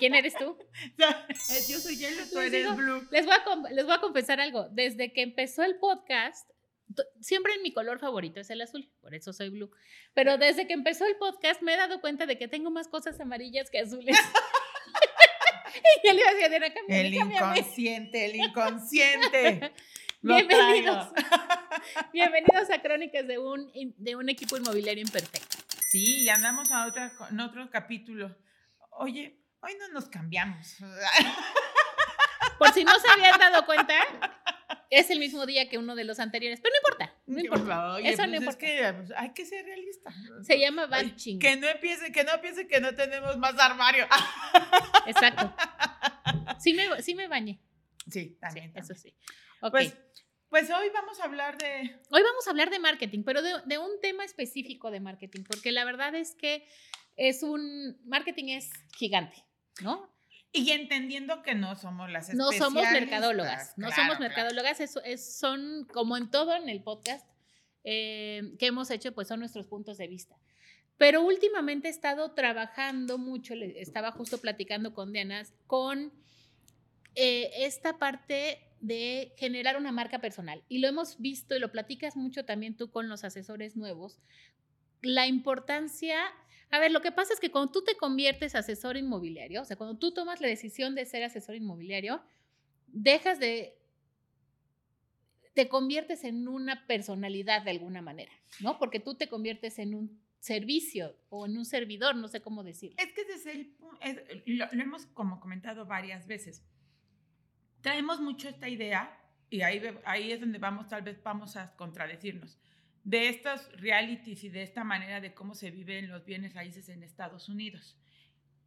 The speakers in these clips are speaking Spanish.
quién eres tú? Yo soy Yellow, tú eres digo, Blue. Les voy, a, les voy a confesar algo. Desde que empezó el podcast, siempre mi color favorito es el azul, por eso soy blue. Pero desde que empezó el podcast me he dado cuenta de que tengo más cosas amarillas que azules. y yo le iba a decir a Diana, cámbiame, El inconsciente, el inconsciente. Bienvenidos. Bienvenidos a Crónicas de un, de un equipo inmobiliario imperfecto. Sí, y andamos a otra, en otro capítulo. Oye, hoy no nos cambiamos. Por si no se habían dado cuenta, es el mismo día que uno de los anteriores, pero no importa, no importa. Oye, Eso no pues es importa. que pues, hay que ser realista. Se llama batching. Que no empiece, que no piense que no tenemos más armario. Exacto. Sí me, sí me bañé. Sí, Sí, también. eso también. sí. Ok. Pues, pues hoy vamos a hablar de. Hoy vamos a hablar de marketing, pero de, de un tema específico de marketing, porque la verdad es que es un. Marketing es gigante, ¿no? Y entendiendo que no somos las No somos mercadólogas. No claro, somos claro. mercadólogas, es- es- son como en todo en el podcast eh, que hemos hecho, pues son nuestros puntos de vista. Pero últimamente he estado trabajando mucho, estaba justo platicando con Diana, con eh, esta parte de generar una marca personal. Y lo hemos visto y lo platicas mucho también tú con los asesores nuevos. La importancia, a ver, lo que pasa es que cuando tú te conviertes asesor inmobiliario, o sea, cuando tú tomas la decisión de ser asesor inmobiliario, dejas de, te conviertes en una personalidad de alguna manera, ¿no? Porque tú te conviertes en un servicio o en un servidor, no sé cómo decirlo. Es que desde el es- lo, lo hemos como comentado varias veces. Traemos mucho esta idea, y ahí, ahí es donde vamos, tal vez vamos a contradecirnos, de estos realities y de esta manera de cómo se viven los bienes raíces en Estados Unidos.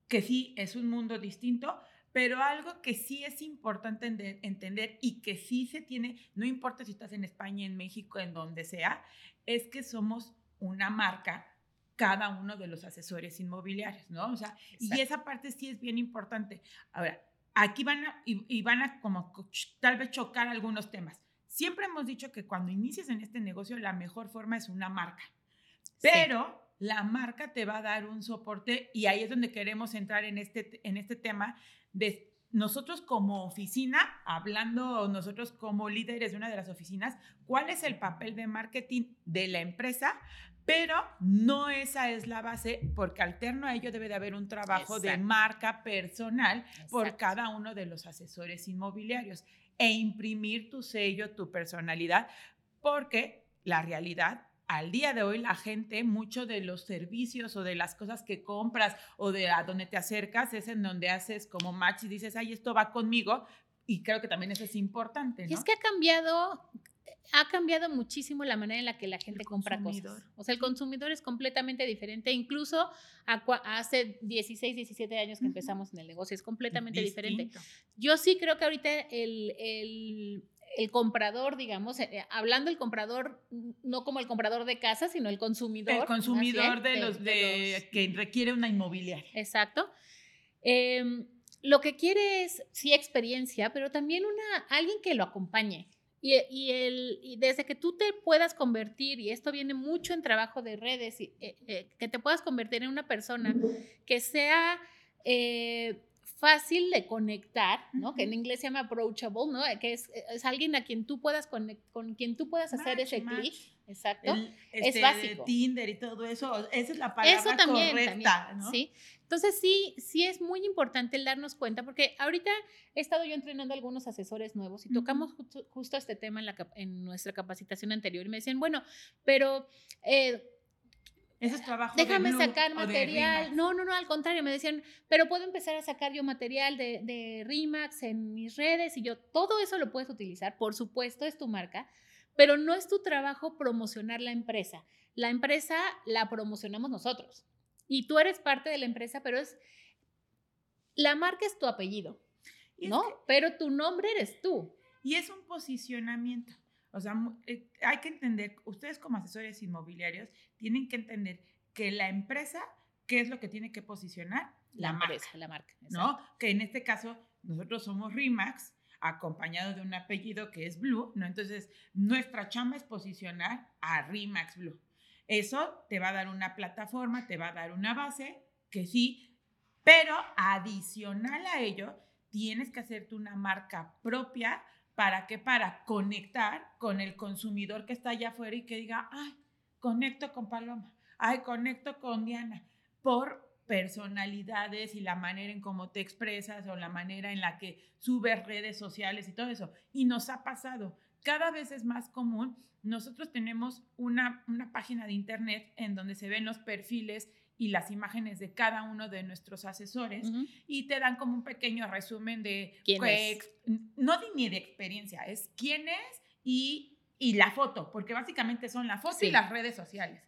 Que sí, es un mundo distinto, pero algo que sí es importante ende- entender y que sí se tiene, no importa si estás en España, en México, en donde sea, es que somos una marca cada uno de los asesores inmobiliarios, ¿no? O sea, y esa parte sí es bien importante. Ahora, aquí van a, y, y van a como tal vez chocar algunos temas. Siempre hemos dicho que cuando inicias en este negocio, la mejor forma es una marca. Pero la marca te va a dar un soporte y ahí es donde queremos entrar en este, en este tema de nosotros como oficina, hablando nosotros como líderes de una de las oficinas, cuál es el papel de marketing de la empresa, pero no esa es la base, porque alterno a ello debe de haber un trabajo de marca personal por cada uno de los asesores inmobiliarios e imprimir tu sello, tu personalidad, porque la realidad, al día de hoy, la gente, mucho de los servicios o de las cosas que compras o de a donde te acercas es en donde haces como match y dices, ay, esto va conmigo. Y creo que también eso es importante, ¿no? Y es que ha cambiado, ha cambiado muchísimo la manera en la que la gente compra consumidor. cosas. O sea, el consumidor es completamente diferente, incluso a hace 16, 17 años que empezamos en el negocio, es completamente diferente. Yo sí creo que ahorita el, el- el comprador, digamos, eh, eh, hablando el comprador, mm, no como el comprador de casa, sino el consumidor. El consumidor bien, de, los, de, los- que requiere una inmobiliaria. Exacto. Em, lo que quiere es, sí, experiencia, pero también una, alguien que lo acompañe. Y, y el, y desde que tú te puedas convertir, y esto viene mucho en trabajo de redes, y, eh, eh, que te puedas convertir en una persona que sea eh, fácil de conectar, ¿no? Que en inglés se llama approachable, ¿no? Que es, es alguien a quien tú puedas conec- con quien tú puedas hacer ese clic. Exacto. El, Es este, básico. Tinder y todo eso, esa es la palabra Eso también, correcta, también, ¿no? sí. Entonces sí, sí es muy importante el darnos cuenta, porque ahorita he estado yo entrenando a algunos asesores nuevos y tocamos justo, justo este tema en, la, cap- en nuestra capacitación anterior y me decían, bueno, pero eh, Ese es trabajo de déjame Blue sacar de material. No, no, no, al contrario, me decían, pero puedo empezar a sacar yo material de, de Remax en mis redes y yo, todo eso lo puedes utilizar, por supuesto, es tu marca, pero no es tu trabajo promocionar la empresa. La empresa la promocionamos nosotros y tú eres parte de la empresa, pero es, la marca es tu apellido, Y es ¿no? que- Pero tu nombre eres tú. Y es un posicionamiento. O sea, eh, hay que entender, ustedes como asesores inmobiliarios tienen que entender que la empresa, ¿qué es lo que tiene que posicionar? La, La marca, la marca. ¿no? Que en este caso nosotros somos Remax, acompañado de un apellido que es Blue, ¿no? Entonces, nuestra chamba es posicionar a Remax Blue. Eso te va a dar una plataforma, te va a dar una base que sí Pero adicional a ello, tienes que hacerte una marca propia ¿Para qué? Para conectar con el consumidor que está allá afuera y que diga, ay, conecto con Paloma, ay, conecto con Diana, por personalidades y la manera en cómo te expresas o la manera en la que subes redes sociales y todo eso. Y nos ha pasado, cada vez es más común. Nosotros tenemos una, una página de internet en donde se ven los perfiles y las imágenes de cada uno de nuestros asesores y te dan como un pequeño resumen de ¿Quién es? no de, ni de experiencia, es quién es y, y la foto, porque básicamente son la foto y las redes sociales.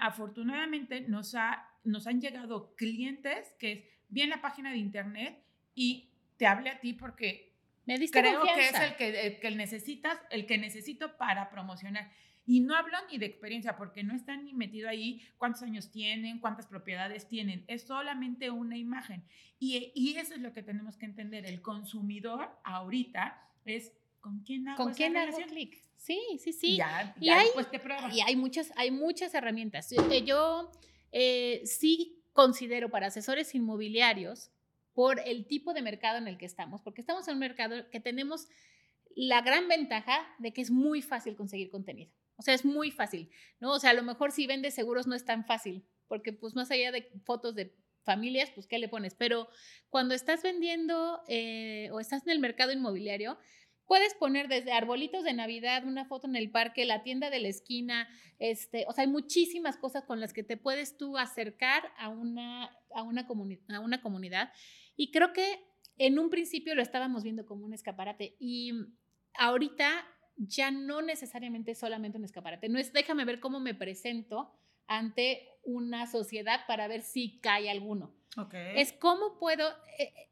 afortunadamente nos, ha, nos han llegado clientes que es bien la página de internet y te hable a ti porque Me creo que es el que, el que necesitas, el que necesito para promocionar. Y no hablo ni de experiencia porque no están ni metido ahí cuántos años tienen, cuántas propiedades tienen. Es solamente una imagen. Y, y eso es lo que tenemos que entender. El consumidor ahorita es ¿Con quién hago ¿Con quién hago clic? Sí, sí, sí. Ya, y, hay, te pruebas. y hay muchas, hay muchas herramientas. Yo eh, sí considero para asesores inmobiliarios, por el tipo de mercado en el que estamos, porque estamos en un mercado que tenemos la gran ventaja de que es muy fácil conseguir contenido. O sea, es muy fácil, ¿no? O sea, a lo mejor si vendes seguros no es tan fácil, porque pues más allá de fotos de familias, pues ¿qué le pones? Pero cuando estás vendiendo eh, o estás en el mercado inmobiliario, puedes poner desde arbolitos de Navidad, una foto en el parque, la tienda de la esquina, este, o sea, hay muchísimas cosas con las que te puedes tú acercar a una, a una, a una comunidad. Y creo que en un principio lo estábamos viendo como un escaparate y ahorita ya no necesariamente solamente un escaparate, no es déjame ver cómo me presento ante una sociedad para ver si cae alguno. Es cómo puedo, eh,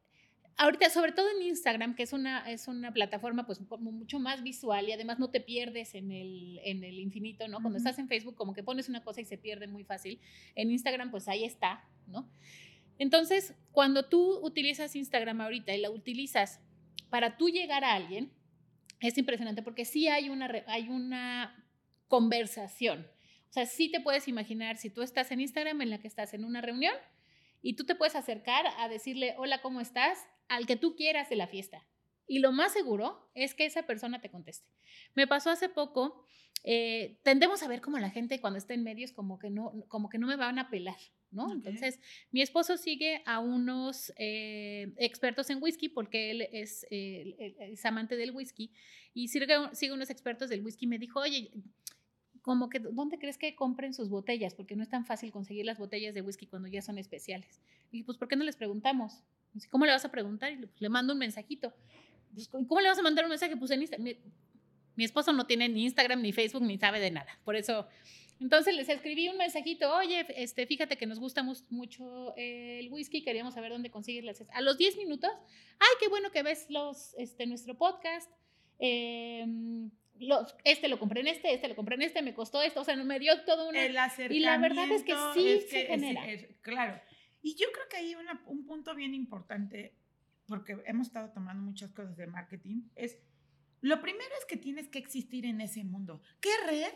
ahorita sobre todo en Instagram, que es una, es una plataforma pues como mucho más visual y además no te pierdes en el, en el infinito, ¿no? Cuando estás en Facebook como que pones una cosa y se pierde muy fácil, en Instagram pues ahí está, ¿no? Entonces, cuando tú utilizas Instagram ahorita y la utilizas para tú llegar a alguien, es impresionante porque sí hay una, hay una conversación. O sea, sí te puedes imaginar si tú estás en Instagram en la que estás en una reunión y tú te puedes acercar a decirle, hola, ¿cómo estás? Al que tú quieras de la fiesta. Y lo más seguro es que esa persona te conteste. Me pasó hace poco, eh, tendemos a ver como la gente cuando está en medios como que no, como que no me van a pelar. ¿no? Entonces, mi esposo sigue a unos eh, expertos en whisky porque él es, es amante del whisky y sigue, sigue unos expertos del whisky. Me dijo, oye, como que, ¿dónde crees que compren sus botellas? Porque no es tan fácil conseguir las botellas de whisky cuando ya son especiales. Y pues, ¿por qué no les preguntamos? ¿Cómo le vas a preguntar? Y le mando un mensajito. Pues, ¿Cómo le vas a mandar un mensaje? Pues en Instagram. Mi, mi esposo no tiene ni Instagram, ni Facebook, ni sabe de nada. Por eso entonces les escribí un mensajito, oye, este, fíjate que nos gusta mucho el whisky, queríamos saber dónde conseguirlas. A los 10 minutos, ay, qué bueno que ves los, este, nuestro podcast. Em, los, este lo compré en este, este lo compré en este, me costó esto, o sea, me dio todo una... y la verdad es que sí se genera. claro. Y yo creo que hay un punto bien importante, porque hemos estado tomando muchas cosas de marketing, es, lo primero es que tienes que existir en ese mundo. ¿Qué red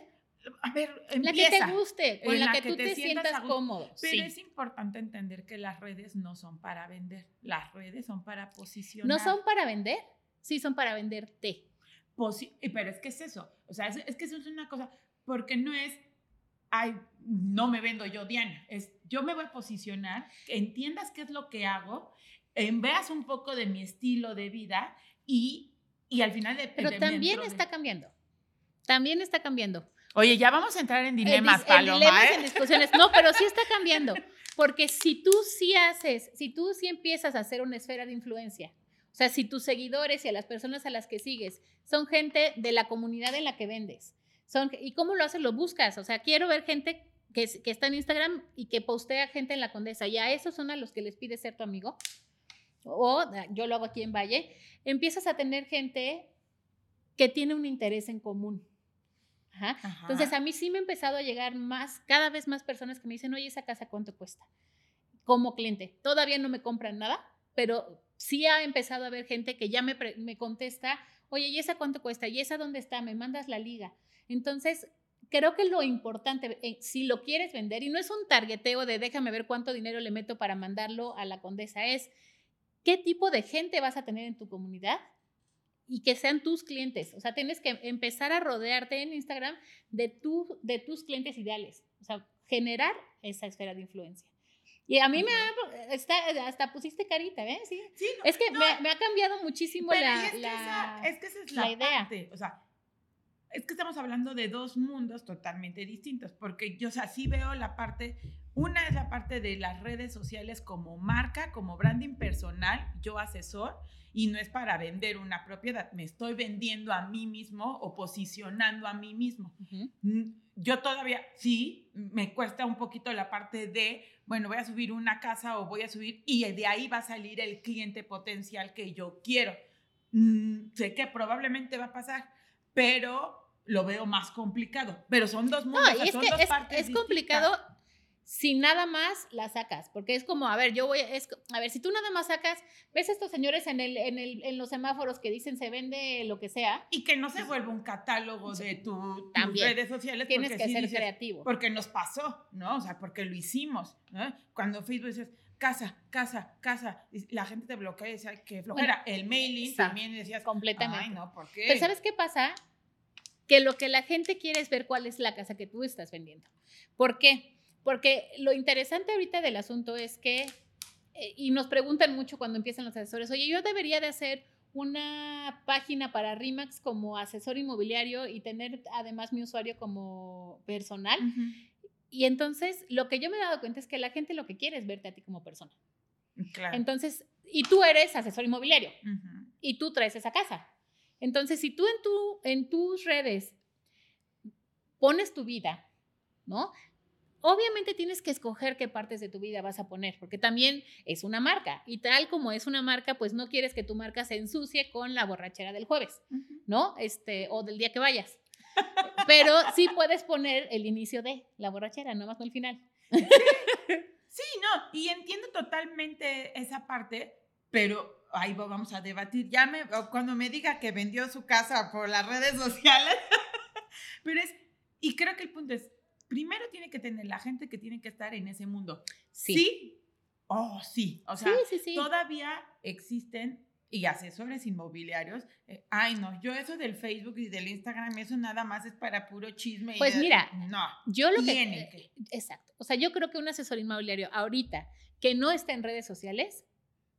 a ver, empieza, la que te guste, con la, que, tú te, sientas cómodo. Pero es importante entender que las redes no son para vender, las redes son para posicionar. ¿No son para vender? Sí, son para venderte. pero es que es eso, o sea, es, que eso es una cosa, porque no es, ay, no me vendo yo, Diana, es yo me voy a posicionar, entiendas qué es lo que hago, veas un poco de mi estilo de vida y, y al final de... Pero también está cambiando, también está cambiando. Oye, ya vamos a entrar en dilemas, Paloma. En, ¿eh? discusiones. No, pero sí está cambiando. Porque si tú sí haces, si tú sí empiezas a hacer una esfera de influencia, o sea, si tus seguidores y a las personas a las que sigues son gente de la comunidad en la que vendes, son, ¿y cómo lo haces? Lo buscas. O sea, quiero ver gente que, que está en Instagram y que postea gente en la condesa. Y a esos son a los que les pides ser tu amigo. O yo lo hago aquí en Valle. Empiezas a tener gente que tiene un interés en común. Entonces a mí sí me ha empezado a llegar más, cada vez más personas que me dicen, oye, esa casa cuánto cuesta como cliente. Todavía no me compran nada, pero sí ha empezado a haber gente que ya me, me contesta, oye, ¿y esa cuánto cuesta? ¿Y esa dónde está? Me mandas la liga. Entonces, creo que lo importante, eh, si lo quieres vender, y no es un targeteo de déjame ver cuánto dinero le meto para mandarlo a la condesa, es qué tipo de gente vas a tener en tu comunidad y que sean tus clientes. O sea, tienes que empezar a rodearte en Instagram de, tu, de tus clientes ideales. O sea, generar esa esfera de influencia. Y a mí me ha, está, hasta pusiste carita, ¿ves? Sí. es que me, ha cambiado muchísimo la, es que la, es que esa es la, idea. O sea, es que estamos hablando de dos mundos totalmente distintos, porque yo, o sea, sí veo la parte, una es la parte de las redes sociales como marca, como branding personal, yo asesor, y no es para vender una propiedad, me estoy vendiendo a mí mismo o posicionando a mí mismo. Yo todavía, sí, me cuesta un poquito la parte de, bueno, voy a subir una casa o voy a subir, y de ahí va a salir el cliente potencial que yo quiero. Mm, sé que probablemente va a pasar, pero lo veo más complicado. Pero son dos mundos, no, y son dos es, partes es complicado si nada más la sacas, porque es como, a ver, yo voy, es, a ver, si tú nada más sacas, ves a estos señores en, el, en, el, en los semáforos que dicen se vende lo que sea. Y que no se vuelva un catálogo de tu, tus redes sociales. Tienes que ser creativo. Porque nos pasó, ¿no? O sea, porque lo hicimos, ¿no? Cuando Facebook dices, casa, casa, casa, la gente te bloquea y decía que flojera. el mailing también decías, completamente. Ay, no, ¿por qué? Pero ¿sabes qué pasa? Que lo que la gente quiere es ver cuál es la casa que tú estás vendiendo. ¿Por qué? Porque lo interesante ahorita del asunto es que, eh, y nos preguntan mucho cuando empiezan los asesores, oye, yo debería de hacer una página para RIMAX como asesor inmobiliario y tener además mi usuario como personal. Y entonces lo que yo me he dado cuenta es que la gente lo que quiere es verte a ti como persona. Claro. Entonces, y tú eres asesor inmobiliario y tú traes esa casa. Entonces, si tú en, tu, en tus redes pones tu vida, ¿no? Obviamente tienes que escoger qué partes de tu vida vas a poner, porque también es una marca y tal como es una marca, pues no quieres que tu marca se ensucie con la borrachera del jueves, ¿no? Este, o del día que vayas. Pero sí puedes poner el inicio de la borrachera, no más no el final. Sí, no, y entiendo totalmente esa parte, pero ahí vamos a debatir. Ya me, cuando me diga que vendió su casa por las redes sociales, pero es, y creo que el punto es, primero tiene que tener la gente que tiene que estar en ese mundo. Sí. ¿Sí? Oh, sí. O sea, todavía existen y asesores inmobiliarios. Eh, ay, no, yo eso del Facebook y del Instagram, eso nada más es para puro chisme. Pues mira, no. Yo lo que, eh, Exacto. O sea, yo creo que un asesor inmobiliario ahorita que no está en redes sociales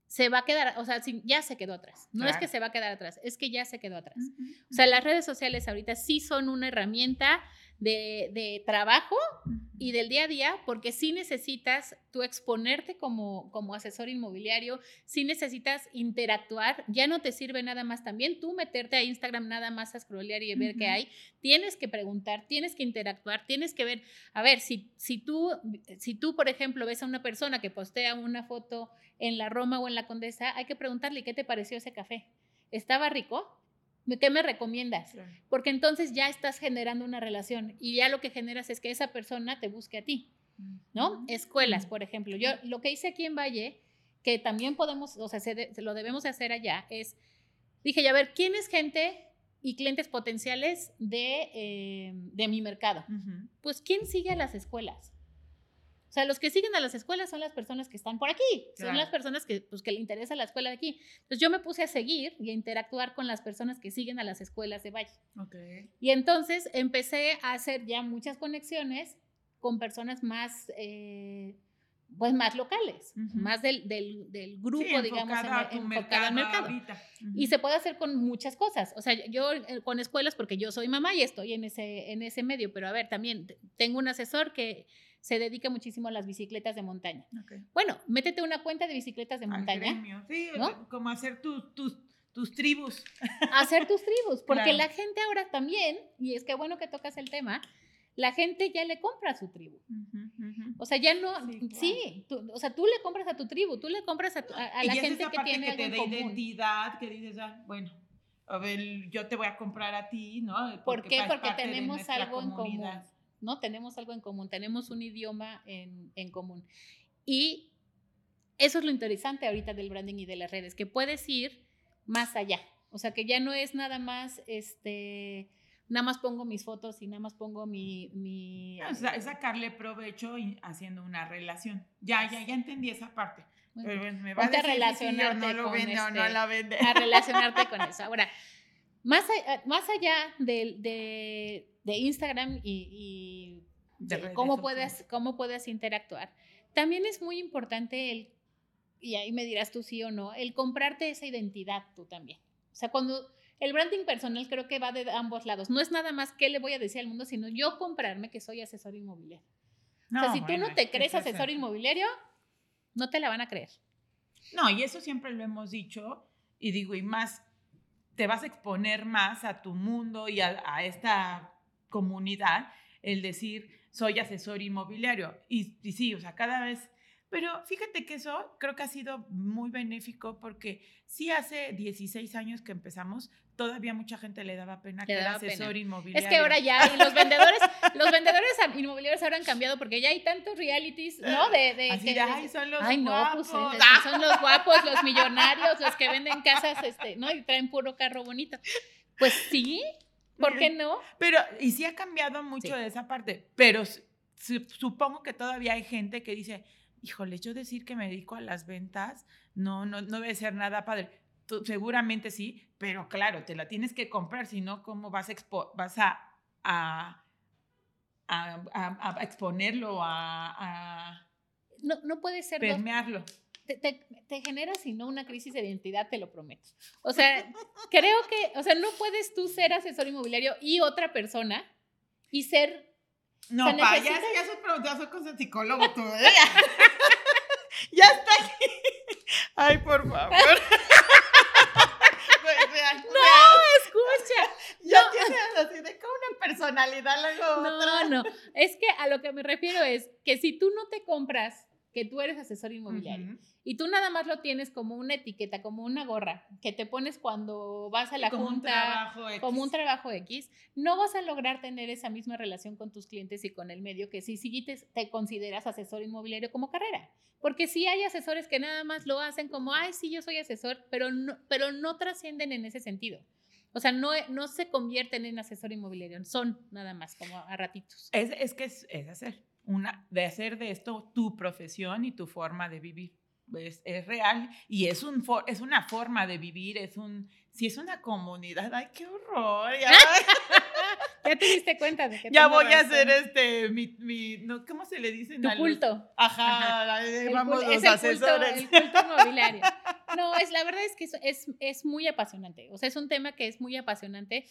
se va a quedar, o sea, ya se quedó atrás. No es que se va a quedar atrás, es que ya se quedó atrás. O sea, las redes sociales ahorita sí son una herramienta de, trabajo y del día a día, porque sí necesitas tú exponerte como, como asesor inmobiliario, sí necesitas interactuar, ya no te sirve nada más también tú meterte a Instagram nada más a scrollear y ver qué hay, tienes que preguntar, tienes que interactuar, tienes que ver, a ver, si, si, tú, si tú, por ejemplo, ves a una persona que postea una foto en la Roma o en la Condesa, hay que preguntarle qué te pareció ese café. ¿Estaba rico? ¿Qué me recomiendas? Porque entonces ya estás generando una relación y ya lo que generas es que esa persona te busque a ti, ¿no? Escuelas, por ejemplo. Yo lo que hice aquí en Valle, que también podemos, o sea, se, lo debemos hacer allá, es, dije, ya a ver, ¿quién es gente y clientes potenciales de, eh, de mi mercado? Pues, ¿quién sigue a las escuelas? O sea, los que siguen a las escuelas son las personas que están por aquí, son las personas que, pues, que le interesa la escuela de aquí. Entonces yo me puse a seguir y a interactuar con las personas que siguen a las escuelas de Valle. Okay. Y entonces empecé a hacer ya muchas conexiones con personas más, eh, pues más locales, más del, del, del grupo, digamos, en, enfocado al mercado. Y se puede hacer con muchas cosas. O sea, yo eh, con escuelas, porque yo soy mamá y estoy en ese, en ese medio, pero a ver, también tengo un asesor que se dedica muchísimo a las bicicletas de montaña. Bueno, métete una cuenta de bicicletas de montaña. Sí, como hacer tus, tus, tus tribus. Hacer tus tribus, porque la gente ahora también, y es que bueno que tocas el tema, la gente ya le compra a su tribu. O sea, ya no, sí, o sea, tú le compras a tu tribu, tú le compras a, la gente que tiene que te da identidad, que dices, ah, bueno, a ver, yo te voy a comprar a ti, ¿no? ¿Por qué? Porque tenemos algo en común. ¿no? Tenemos algo en común, tenemos un idioma en, común. Y eso es lo interesante ahorita del branding y de las redes, que puedes ir más allá. O sea, que ya no es nada más este nada más pongo mis fotos y nada más pongo mi... mi o sea, es sacarle provecho y haciendo una relación. Ya, ya, ya entendí esa parte. Pero me va a, decir relacionarte si no lo con vende o no este, la vende. a relacionarte con eso. Ahora, más, a- más allá de, de- de Instagram y, y De de redes cómo, sociales. puedes, cómo puedes interactuar, también es muy importante el, y ahí me dirás tú sí o no, el comprarte esa identidad tú también. O sea, cuando el branding personal creo que va de ambos lados. No es nada más qué le voy a decir al mundo, sino yo comprarme que soy asesor inmobiliario. o sea, si tú bueno, no te crees asesor inmobiliario, no te la van a creer. No, y eso siempre lo hemos dicho, y digo, y más, te vas a exponer más a tu mundo y a, a esta comunidad, el decir, soy asesor inmobiliario. Y, y sí, o sea, cada vez... Pero fíjate que eso creo que ha sido muy benéfico porque sí hace 16 años que empezamos, todavía mucha gente le daba pena Le que daba pena. asesor inmobiliario. Es que ahora ya, los vendedores, los vendedores inmobiliarios ahora han cambiado porque ya hay tantos realities, ¿no? De, de Así que- de, ay, son los Ay, no, guapos. pues eh, son los guapos, los millonarios, los que venden casas, este, ¿no? Y traen puro carro bonito. Pues sí, ¿por qué no? Pero, y sí ha cambiado mucho Sí. de esa parte, pero supongo que todavía hay gente que dice, híjole, yo decir que me dedico a las ventas, no, no, no debe ser nada padre. Tú- seguramente sí, pero claro, te la tienes que comprar, si no, ¿cómo vas a, expo- vas a, a, a- a- a exponerlo, a, No, no puede ser dos. permearlo? Te, te, te genera, si no, una crisis de identidad, te lo prometo. O sea, creo que, o sea, no puedes tú ser asesor inmobiliario y otra persona y ser No, pa, ya, necesita- ya soy preguntada, soy con psicólogo tú, ¿eh? ya está aquí. Ay, por favor. Real. escucha. Ya tienes así de que una personalidad luego otra. No, no. Es que a lo que me refiero es que si tú no te compras que tú eres asesor inmobiliario y tú nada más lo tienes como una etiqueta, como una gorra que te pones cuando vas a la como un junta, como un trabajo X, no vas a lograr tener esa misma relación con tus clientes y con el medio que si te, te consideras asesor inmobiliario como carrera. Porque sí hay asesores que nada más lo hacen como, ay, sí, yo soy asesor, pero no, pero no trascienden en ese sentido. O sea, no, no se convierten en asesor inmobiliario, son nada más como a ratitos. Es, es que es, es hacer, una, de hacer de esto tu profesión y tu forma de vivir. Es, es real y es, un, for- es una forma de vivir, es un, si es una comunidad, ay, qué horror. Ya, Ya te diste cuenta de que ya voy a razón. hacer este, mi, mi no, ¿cómo se le dicen? tu a los- culto. Ajá, eh, El vamos cul- los asesores. Culto, el culto inmobiliario. No, es, la verdad es que es, es, es muy apasionante. O sea, es un tema que es muy apasionante.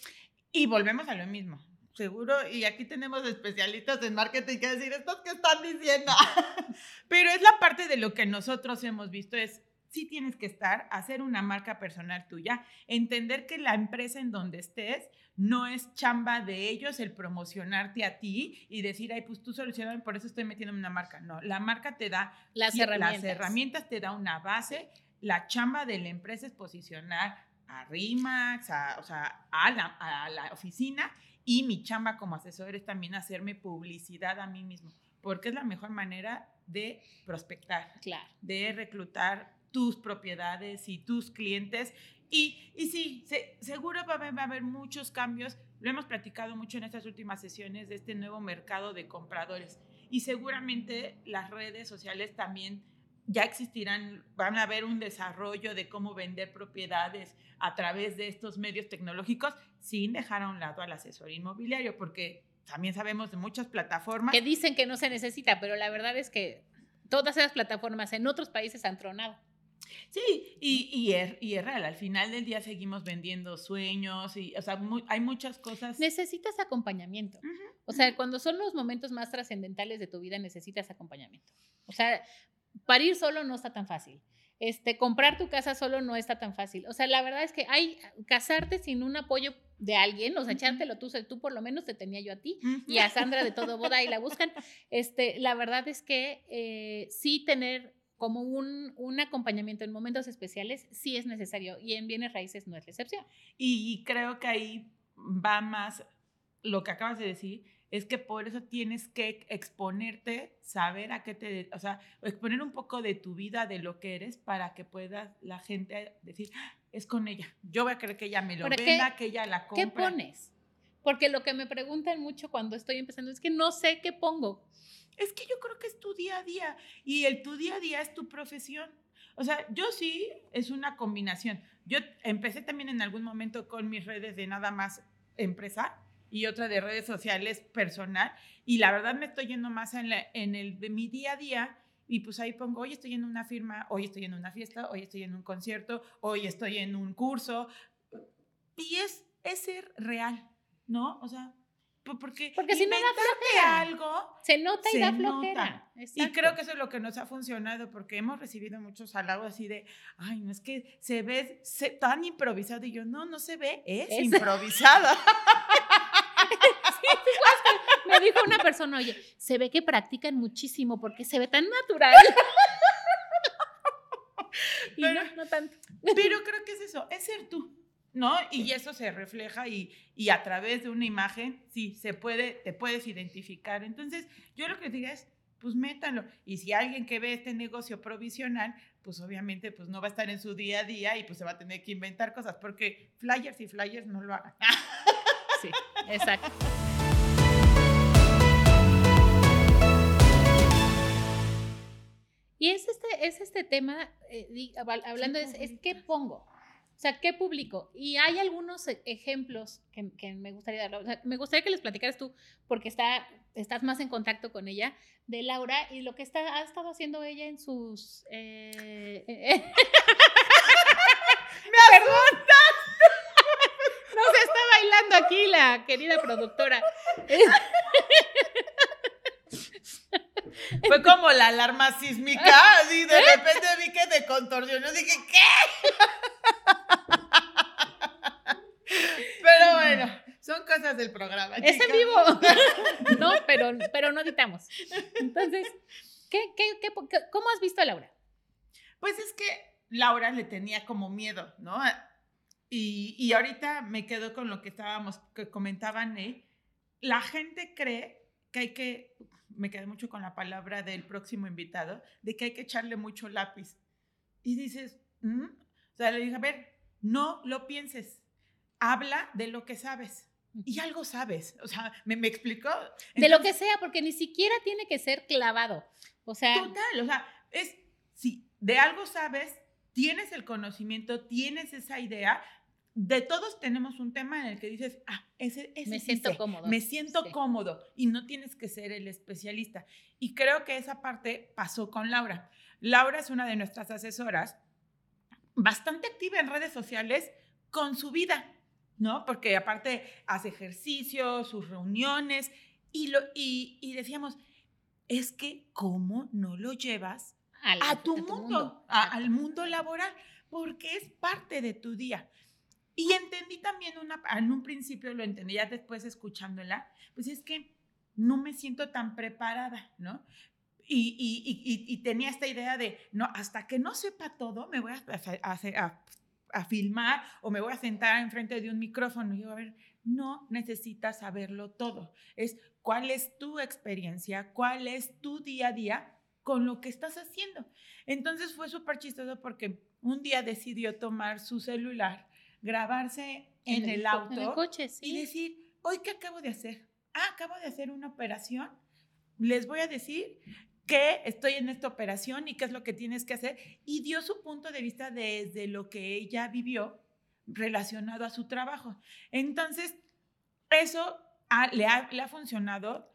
Y volvemos a lo mismo. Seguro, y aquí tenemos especialistas en marketing que decir, ¿estos qué están diciendo? Pero es la parte de lo que nosotros hemos visto, es sí tienes que estar, hacer una marca personal tuya, entender que la empresa en donde estés no es chamba de ellos el promocionarte a ti y decir, ay, pues tú solucioname, por eso estoy metiendo una marca. No, la marca te da Las Sí, herramientas. Las herramientas te da una base. La chamba de la empresa es posicionar a RIMAX, a, o sea, a la, a la oficina. Y mi chamba como asesor es también hacerme publicidad a mí mismo, porque es la mejor manera de prospectar, Claro. de reclutar tus propiedades y tus clientes. Y, y sí, se- seguro va a, haber, va a haber muchos cambios. Lo hemos platicado mucho en estas últimas sesiones de este nuevo mercado de compradores. Y seguramente las redes sociales también ya existirán, van a haber un desarrollo de cómo vender propiedades a través de estos medios tecnológicos sin dejar a un lado al asesor inmobiliario, porque también sabemos de muchas plataformas. Que dicen que no se necesita, pero la verdad es que todas esas plataformas en otros países han tronado. Sí, y, y, es, y es real, al final del día seguimos vendiendo sueños, y, o sea, mu- hay muchas cosas. Necesitas acompañamiento. Ujú, O sea, cuando son los momentos más trascendentales de tu vida, necesitas acompañamiento. O sea, parir solo no está tan fácil. Este, comprar tu casa solo no está tan fácil. O sea, la verdad es que hay casarte sin un apoyo de alguien, o sea, echártelo tú, tú por lo menos te tenía yo a ti y a Sandra de Todo Boda y la buscan. Este, la verdad es que eh, sí tener como un, un acompañamiento en momentos especiales sí es necesario y en bienes raíces no es la excepción. Y creo que ahí va más lo que acabas de decir, es que por eso tienes que exponerte, saber a qué te, o sea, exponer un poco de tu vida, de lo que eres, para que pueda la gente decir, "Ah, es con ella. Yo voy a creer que ella me lo ¿qué- venda, que ella la ¿Qué compra. pones? Porque lo que me preguntan mucho cuando estoy empezando es que no sé qué pongo. Es que yo creo que es tu día a día y el tu día a día es tu profesión. O sea, yo sí es una combinación. Yo empecé también en algún momento con mis redes de nada más empresa y otra de redes sociales personal y la verdad me estoy yendo más en, en el de mi día a día y pues ahí pongo, hoy estoy en una firma, hoy estoy en una fiesta, hoy estoy en un concierto, hoy estoy en un curso. Y es, es ser real, ¿no? O sea, porque, porque si no da algo se nota y da flojera y creo que eso es lo que nos ha funcionado porque hemos recibido muchos halagos así de ay no es que se ve tan improvisado y yo no no se ve es, es. improvisado me dijo una persona, oye, se ve que practican muchísimo porque se ve tan natural. y pero, no, no tanto. pero creo que es eso, es ser tú. ¿no? Y eso se refleja y, y, a través de una imagen, sí, se puede, te puedes identificar. Entonces, yo lo que diría es, pues métanlo. Y si alguien que ve este negocio provisional, pues obviamente pues no va a estar en su día a día y pues se va a tener que inventar cosas, porque flyers y flyers no lo hagan. Sí, exacto. Y es este, es este tema, eh, hablando de, es qué pongo, o sea, qué publico. Y hay algunos e, ejemplos que, que me gustaría dar, o sea, me gustaría que les platicaras tú, porque está, estás más en contacto con ella, de Laura y lo que está, ha estado haciendo ella en sus... Eh, eh, ¡Me asustas! No se está bailando aquí la querida productora. Fue como la alarma sísmica, así de ¿Eh? repente vi que te contorsionó, dije, ¿qué? Pero bueno, son cosas del programa. Es en vivo. No, pero, pero no editamos. Entonces, ¿qué, qué, qué, cómo has visto a Laura? Pues es que Laura le tenía como miedo, ¿no? Y, y ahorita me quedo con lo que estábamos, que comentaban, ¿eh? La gente cree que hay que me quedé mucho con la palabra del próximo invitado, de que hay que echarle mucho lápiz. Y dices, ¿Mm? o sea, le dije, a ver, no lo pienses, habla de lo que sabes. Y algo sabes, o sea, ¿me, me explicó? de lo que sea, porque ni siquiera tiene que ser clavado. O sea. Total, o sea, es, si de algo sabes, tienes el conocimiento, tienes esa idea, de todos tenemos un tema en el que dices, ah, ese, ese me siento cómodo. Me siento cómodo y no tienes que ser el especialista. Y creo que esa parte pasó con Laura. Laura es una de nuestras asesoras bastante activa en redes sociales con su vida, ¿no? Porque aparte hace ejercicio, sus reuniones y, lo, y, decíamos, es que ¿cómo no lo llevas a tu, mundo, al mundo laboral? Porque es parte de tu día. Y entendí también una, en un principio lo entendí, ya después escuchándola, pues es que no me siento tan preparada, ¿no? Y, y, y, tenía esta idea de, no, hasta que no sepa todo, me voy a, a, a, filmar o me voy a sentar enfrente de un micrófono. Y yo, a ver, no necesitas saberlo todo. Es cuál es tu experiencia, cuál es tu día a día con lo que estás haciendo. Entonces fue súper chistoso porque un día decidió tomar su celular grabarse en, el, auto en el coche, sí. y decir, hoy qué acabo de hacer. Ah, acabo de hacer una operación. Les voy a decir que estoy en esta operación y qué es lo que tienes que hacer. Y dio su punto de vista desde lo que ella vivió relacionado a su trabajo. Entonces, eso le, ha, le ha funcionado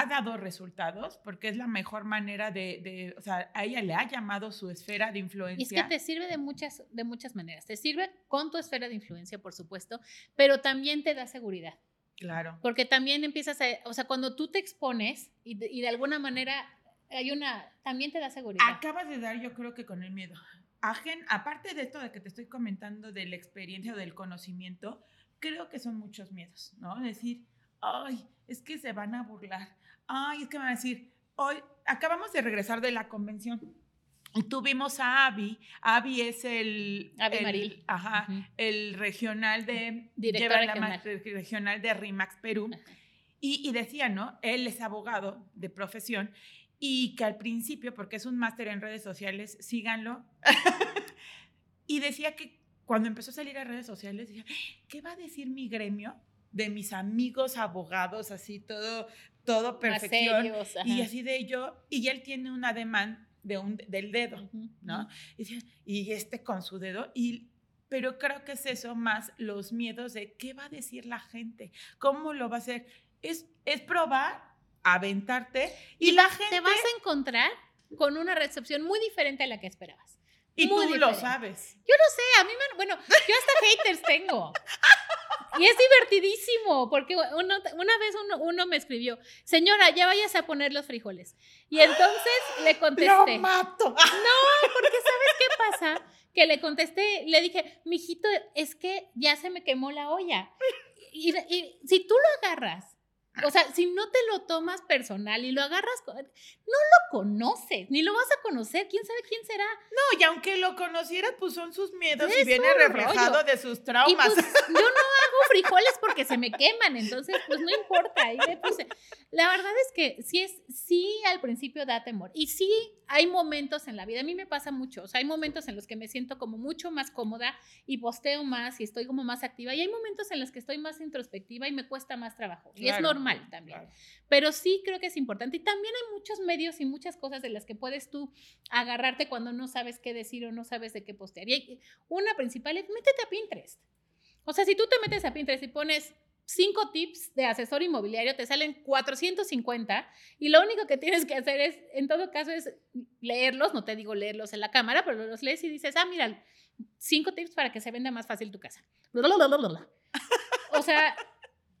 ha dado resultados porque es la mejor manera de, o sea, a ella le ha llamado su esfera de influencia. Y es que te sirve de muchas, de muchas maneras. Te sirve con tu esfera de influencia, por supuesto, pero también te da seguridad. Claro. Porque también empiezas a, o sea, cuando tú te expones y de, y de alguna manera hay una, también te da seguridad. Acabas de dar, yo creo que con el miedo. Agen, aparte de esto de que te estoy comentando de la experiencia o del conocimiento, creo que son muchos miedos, ¿no? Decir, ay, es que se van a burlar ay, es que me va a decir, hoy acabamos de regresar de la convención. Tuvimos a Avi. Avi es el, Avi Maril. Ajá, el regional de Director regional. regional de RIMAX Perú. Y, y, decía, ¿no? Él es abogado de profesión y que al principio, porque es un máster en redes sociales, síganlo. y decía que cuando empezó a salir a redes sociales, decía, ¿qué va a decir mi gremio de mis amigos abogados, así todo, todo perfección. y así de yo, y él tiene un ademán de un, del dedo, ¿no? Y, y este con su dedo, y pero creo que es eso más los miedos de qué va a decir la gente, cómo lo va a hacer. Es, es probar, aventarte y, la gente... Te vas a encontrar con una recepción muy diferente a la que esperabas. Y tú lo sabes. Yo no sé, a mí me... Bueno, yo hasta haters tengo. Y es divertidísimo, porque una vez uno, me escribió, señora, ya vayas a poner los frijoles. Y entonces le contesté. ¡Lo mato! No, porque ¿sabes qué pasa? Que le contesté, le dije, mijito, es que ya se me quemó la olla. y si tú lo agarras o sea, si no te lo tomas personal y lo agarras, no lo conoces, ni lo vas a conocer, quién sabe quién será. No, y aunque lo conocieras, pues son sus miedos y viene reflejado de sus traumas. pues, yo no hago frijoles porque se me queman, entonces pues no importa. Le puse. La verdad es que sí es, sí al principio da temor. Y sí hay momentos en la vida, a mí me pasa mucho, o sea, hay momentos en los que me siento como mucho más cómoda y posteo más y estoy como más activa. Y hay momentos en los que estoy más introspectiva y me cuesta más trabajo. y es normal mal también. Pero sí creo que es importante. Y también hay muchos medios y muchas cosas de las que puedes tú agarrarte cuando no sabes qué decir o no sabes de qué postear. Y una principal es métete a Pinterest. O sea, si tú te metes a Pinterest y pones cinco tips de asesor inmobiliario, te salen 450 y lo único que tienes que hacer es, en todo caso, es leerlos, no te digo leerlos en la cámara, pero los lees y dices, ah, mira, cinco tips para que se venda más fácil tu casa. O sea,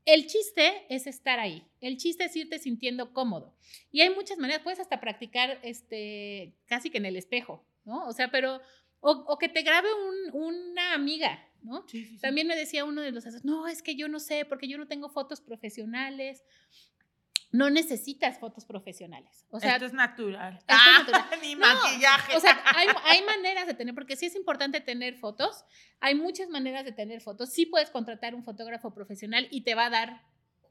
el chiste es estar ahí. El chiste es irte sintiendo cómodo. Y hay muchas maneras. Puedes hasta practicar este, casi que en el espejo, ¿no? O sea, pero. O, que te grabe una amiga, ¿no? También me decía uno de los no, es que yo no sé, porque yo no tengo fotos profesionales no necesitas fotos profesionales. O sea, esto es natural. Esto es natural. Ni maquillaje. O sea, hay, maneras de tener, porque sí es importante tener fotos. Hay muchas maneras de tener fotos. Sí puedes contratar un fotógrafo profesional y te va a dar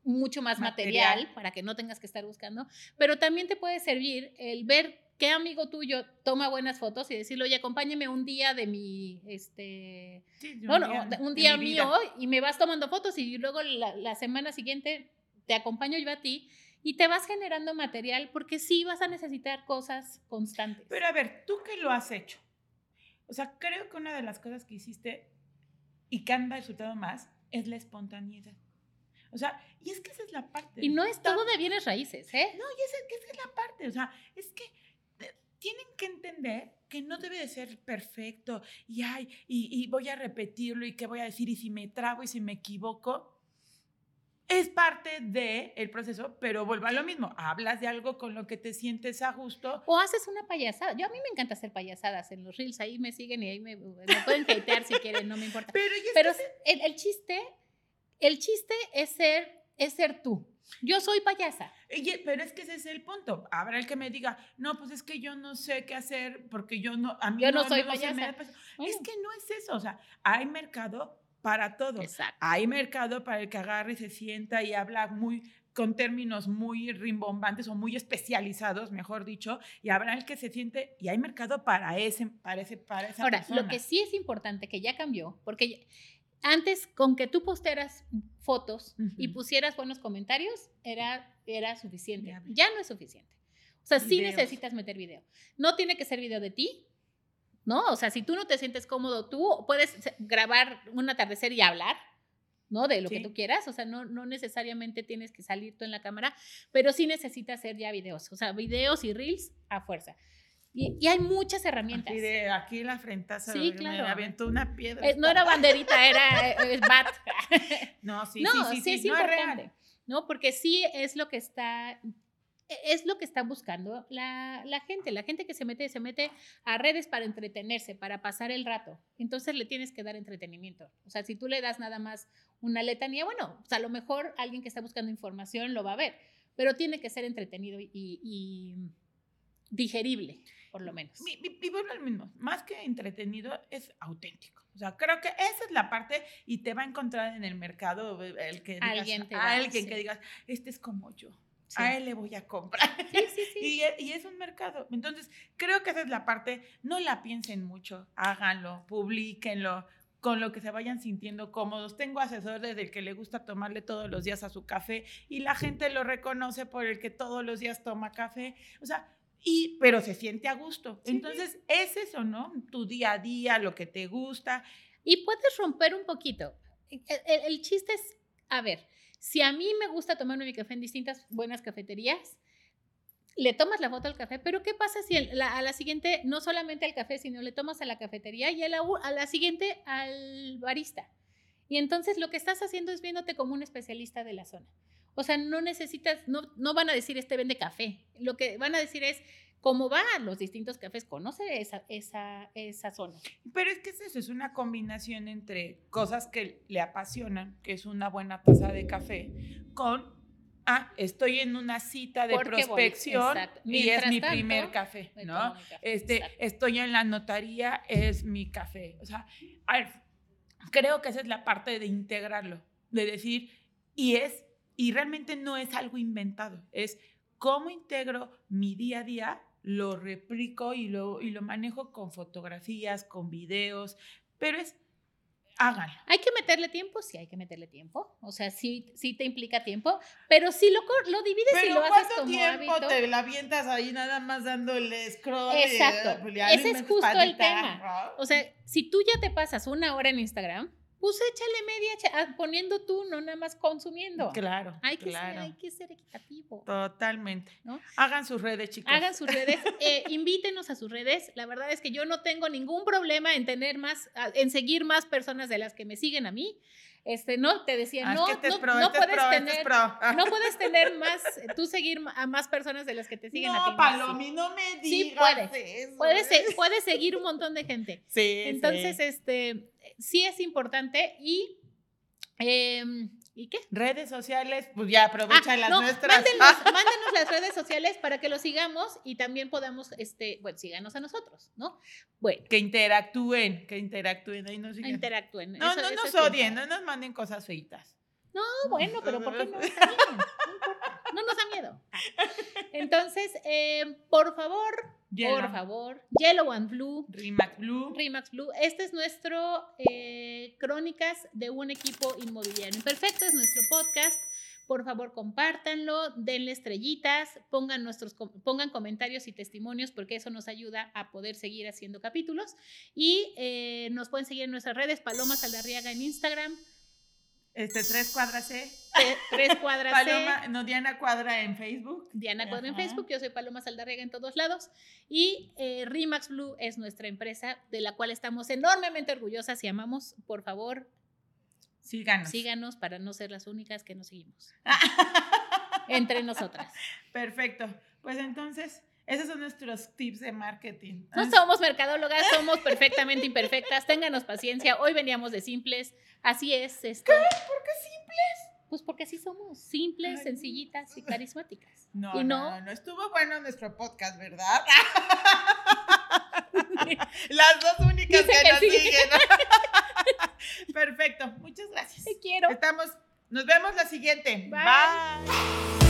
mucho más material, para que no tengas que estar buscando, pero también te puede servir el ver qué amigo tuyo toma buenas fotos y decirle, oye, acompáñeme un día de mi, este, bueno, un día, mío y me vas tomando fotos y luego la, la semana siguiente te acompaño yo a ti y te vas generando material porque sí vas a necesitar cosas constantes. Pero a ver, tú que lo has hecho. O sea, creo que una de las cosas que hiciste y que han resultado más es la espontaneidad. O sea, y es que esa es la parte. Y no es todo de bienes raíces, ¿eh? No, y esa, esa es la parte. O sea, es que eh, tienen que entender que no debe de ser perfecto y, ay, y, y voy a repetirlo y qué voy a decir y si me trago y si me equivoco, es parte del el proceso, pero vuelvo a lo mismo. Hablas de algo con lo que te sientes a gusto. O haces una payasada. Yo a mí me encanta hacer payasadas en los reels. Ahí me siguen y ahí me, pueden hatear si quieren, no me importa. Pero, pero el, el, chiste, el chiste es ser, es ser tú. Yo soy payasa. pero es que ese es el punto. Habrá el que me diga, no, pues es que yo no sé qué hacer porque yo no, a mí yo no, soy payasa. Es que no es eso. O sea, hay mercado para todo. Hay mercado para el que agarre y se sienta y habla muy con términos muy rimbombantes o muy especializados, mejor dicho, y habrá el que se siente y hay mercado para ese para ese para esa Ahora, lo que sí es importante que ya cambió, porque antes con que tú posteras fotos y pusieras buenos comentarios era era suficiente. Ya no es suficiente. O sea, sí necesitas meter video. No tiene que ser video de ti, ¿no? O sea, si tú no te sientes cómodo, tú puedes grabar un atardecer y hablar, ¿no? De lo que tú quieras, o sea, no, no necesariamente tienes que salir tú en la cámara, pero sí necesitas hacer ya videos, o sea, videos y reels a fuerza. Y, hay muchas herramientas. Aquí, de, aquí la frente sí, claro. me aventó una piedra. no era banderita, era eh, bat. no, sí, sí, sí, sí, es importante, ¿no? Porque sí es lo que está es lo que está buscando la, gente. La gente que se mete, se mete a redes para entretenerse, para pasar el rato. Entonces le tienes que dar entretenimiento. O sea, si tú le das nada más una letanía, bueno, o sea, a lo mejor alguien que está buscando información lo va a ver, pero tiene que ser entretenido y, digerible, por lo menos. Y, bueno, al mismo, más que entretenido, es auténtico. O sea, creo que esa es la parte y te va a encontrar en el mercado el que digas, alguien que digas, este es como yo a él le voy a comprar. Sí, sí, sí. y, es un mercado. Entonces, creo que esa es la parte, no la piensen mucho, háganlo, publíquenlo, con lo que se vayan sintiendo cómodos. Tengo asesores del que le gusta tomarle todos los días a su café y la gente lo reconoce por el que todos los días toma café. O sea, y, pero se siente a gusto. Entonces, es eso, ¿no? Tu día a día, lo que te gusta. Y puedes romper un poquito. El, el chiste es, a ver, si a mí me gusta tomarme mi café en distintas buenas cafeterías, le tomas la foto al café, pero ¿qué pasa si a la siguiente, no solamente al café, sino le tomas a la cafetería y a la, a la siguiente al barista? Y entonces lo que estás haciendo es viéndote como un especialista de la zona. O sea, no necesitas, no, no van a decir este vende café. Lo que van a decir es cómo van los distintos cafés, conoce esa, esa, esa zona. Pero es que es eso, es una combinación entre cosas que le apasionan, que es una buena taza de café, con ah, estoy en una cita de prospección y es mi primer café, ¿no? este, estoy en la notaría, es mi café. O sea, creo que esa es la parte de integrarlo, de decir, y es, y realmente no es algo inventado, es cómo integro mi día a día, lo replico y lo, y lo manejo con fotografías, con videos, pero es háganlo. Hay que meterle tiempo, sí hay que meterle tiempo. O sea, sí, sí te implica tiempo, pero si lo, lo divides y lo haces como tiempo te la avientas ahí nada más dándole scroll? Exacto. Pues, Ese es justo el tema. O sea, si tú ya te pasas una hora en Instagram, pues échale media ah, poniendo tú, no nada más consumiendo. Claro. Hay que, claro. Ser, hay que ser equitativo. Totalmente. ¿no? Hagan sus redes, chicos. Hagan sus redes, eh, invítenos a sus redes. La verdad es que yo no tengo ningún problema en tener más, en seguir más personas de las que me siguen a mí. Este, no, te decía, ah, no, no, no puedes tener, no puedes tener más, tú seguir a más personas de las que te siguen a ti. No, Palomi, no me digas sí, puedes, Puedes, puedes, seguir un montón de gente. Sí, Entonces, este, sí es importante y... Em, ¿Y qué? Redes sociales, pues ya aprovecha ah, las nuestras. Mándenos, las redes sociales para que lo sigamos y también podamos, este, bueno, síganos a nosotros, ¿no? Bueno. Que interactúen, que interactúen, ahí nos Interactúen. No, no nos odien, no nos manden cosas feitas. No, bueno, pero ¿por qué no? Está bien, no importa, no nos da miedo. Entonces, eh, por favor, por favor, Yellow and Blue. Rimax Blue. Rimax Blue. Este es nuestro eh, Crónicas de un equipo inmobiliario imperfecto, es nuestro podcast. Por favor, compártanlo, denle estrellitas, pongan, nuestros, pongan comentarios y testimonios porque eso nos ayuda a poder seguir haciendo capítulos. Y eh, nos pueden seguir en nuestras redes, Paloma Saldarriaga en Instagram, este, tres cuadras C. Tres cuadras Paloma, No, Diana Cuadra en Facebook. Diana Cuadra en Facebook, yo soy Paloma Saldarrega en todos lados. Y eh, Rimax Blue es nuestra empresa de la cual estamos enormemente orgullosas y amamos. Por favor, síganos. Síganos para no ser las únicas que nos seguimos. Entre nosotras. Perfecto. Pues entonces, esos son nuestros tips de marketing. No somos mercadólogas, somos perfectamente imperfectas. Ténganos paciencia. Hoy veníamos de simples. Así es. Esto. ¿Qué? ¿Por qué simples? Pues porque así somos. Simples, sencillitas y carismáticas. No, no, no, Estuvo bueno nuestro podcast, ¿verdad? Las dos únicas que, nos siguen. Perfecto. Muchas gracias. Te quiero. Estamos. Nos vemos la siguiente. Bye.